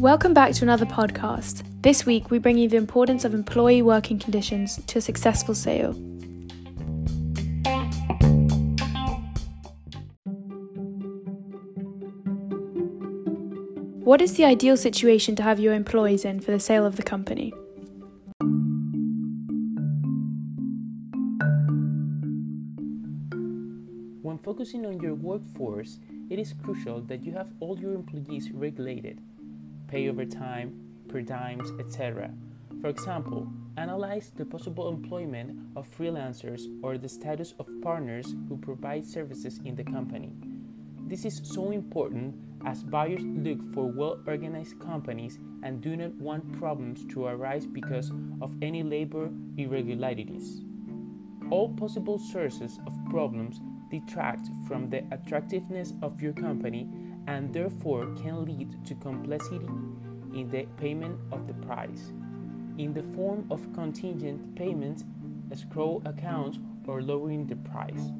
Welcome back to another podcast. This week, we bring you the importance of employee working conditions to a successful sale. What is the ideal situation to have your employees in for the sale of the company? When focusing on your workforce, it is crucial that you have all your employees regulated, pay overtime, per diems, etc. For example, analyze the possible employment of freelancers or the status of partners who provide services in the company. This is so important as buyers look for well organized companies and do not want problems to arise because of any labor irregularities. All possible sources of problems detract from the attractiveness of your company and therefore can lead to complexity in the payment of the price, in the form of contingent payments, escrow accounts, or lowering the price.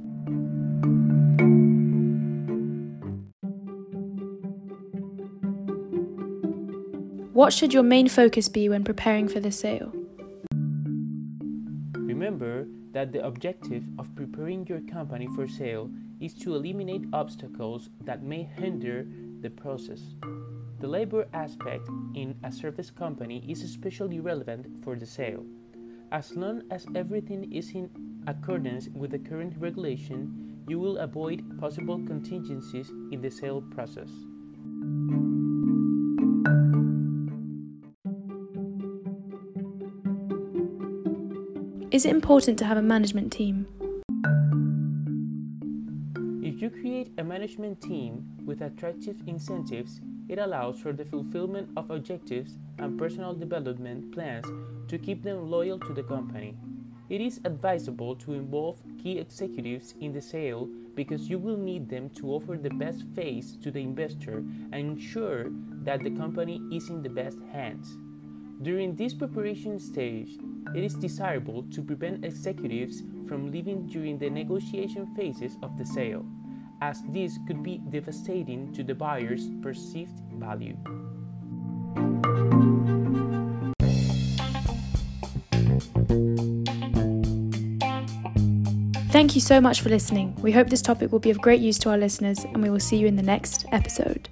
What should your main focus be when preparing for the sale? Remember that the objective of preparing your company for sale is to eliminate obstacles that may hinder the process. The labor aspect in a service company is especially relevant for the sale. As long as everything is in accordance with the current regulation, you will avoid possible contingencies in the sale process. Is it important to have a management team? If you create a management team with attractive incentives, it allows for the fulfillment of objectives and personal development plans to keep them loyal to the company. It is advisable to involve key executives in the sale because you will need them to offer the best face to the investor and ensure that the company is in the best hands. During this preparation stage, it is desirable to prevent executives from leaving during the negotiation phases of the sale, as this could be devastating to the buyer's perceived value. Thank you so much for listening. We hope this topic will be of great use to our listeners, and we will see you in the next episode.